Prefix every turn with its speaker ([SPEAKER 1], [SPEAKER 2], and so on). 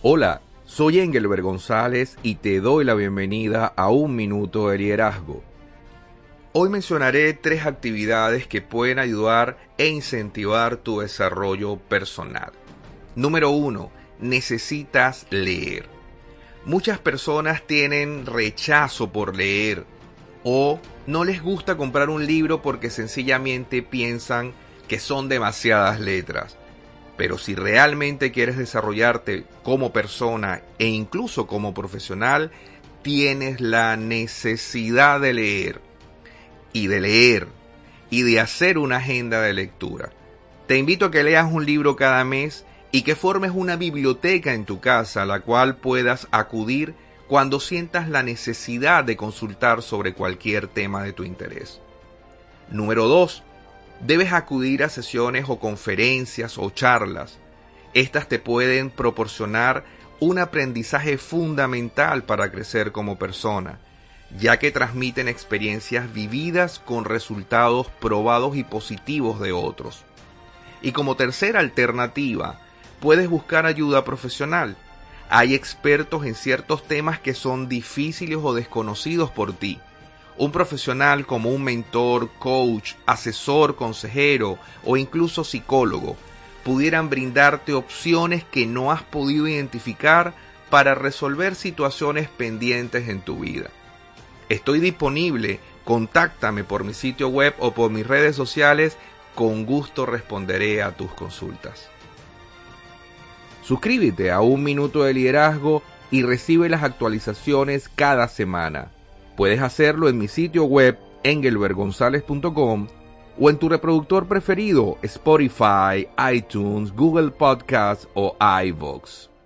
[SPEAKER 1] Hola, soy Engelbert González y te doy la bienvenida a Un Minuto de Liderazgo. Hoy mencionaré tres actividades que pueden ayudar e incentivar tu desarrollo personal. Número uno, necesitas leer. Muchas personas tienen rechazo por leer o no les gusta comprar un libro porque sencillamente piensan que son demasiadas letras. Pero si realmente quieres desarrollarte como persona e incluso como profesional, tienes la necesidad de leer y de leer y de hacer una agenda de lectura. Te invito a que leas un libro cada mes y que formes una biblioteca en tu casa a la cual puedas acudir cuando sientas la necesidad de consultar sobre cualquier tema de tu interés. Número 2 debes acudir a sesiones o conferencias o charlas. Estas te pueden proporcionar un aprendizaje fundamental para crecer como persona, ya que transmiten experiencias vividas con resultados probados y positivos de otros. Y como tercera alternativa, puedes buscar ayuda profesional. Hay expertos en ciertos temas que son difíciles o desconocidos por ti un profesional como un mentor, coach, asesor, consejero o incluso psicólogo pudieran brindarte opciones que no has podido identificar para resolver situaciones pendientes en tu vida. Estoy disponible, contáctame por mi sitio web o por mis redes sociales, con gusto responderé a tus consultas. Suscríbete a Un Minuto de Liderazgo y recibe las actualizaciones cada semana. Puedes hacerlo en mi sitio web engelbergonzalez.com o en tu reproductor preferido Spotify, iTunes, Google Podcasts o iVoox.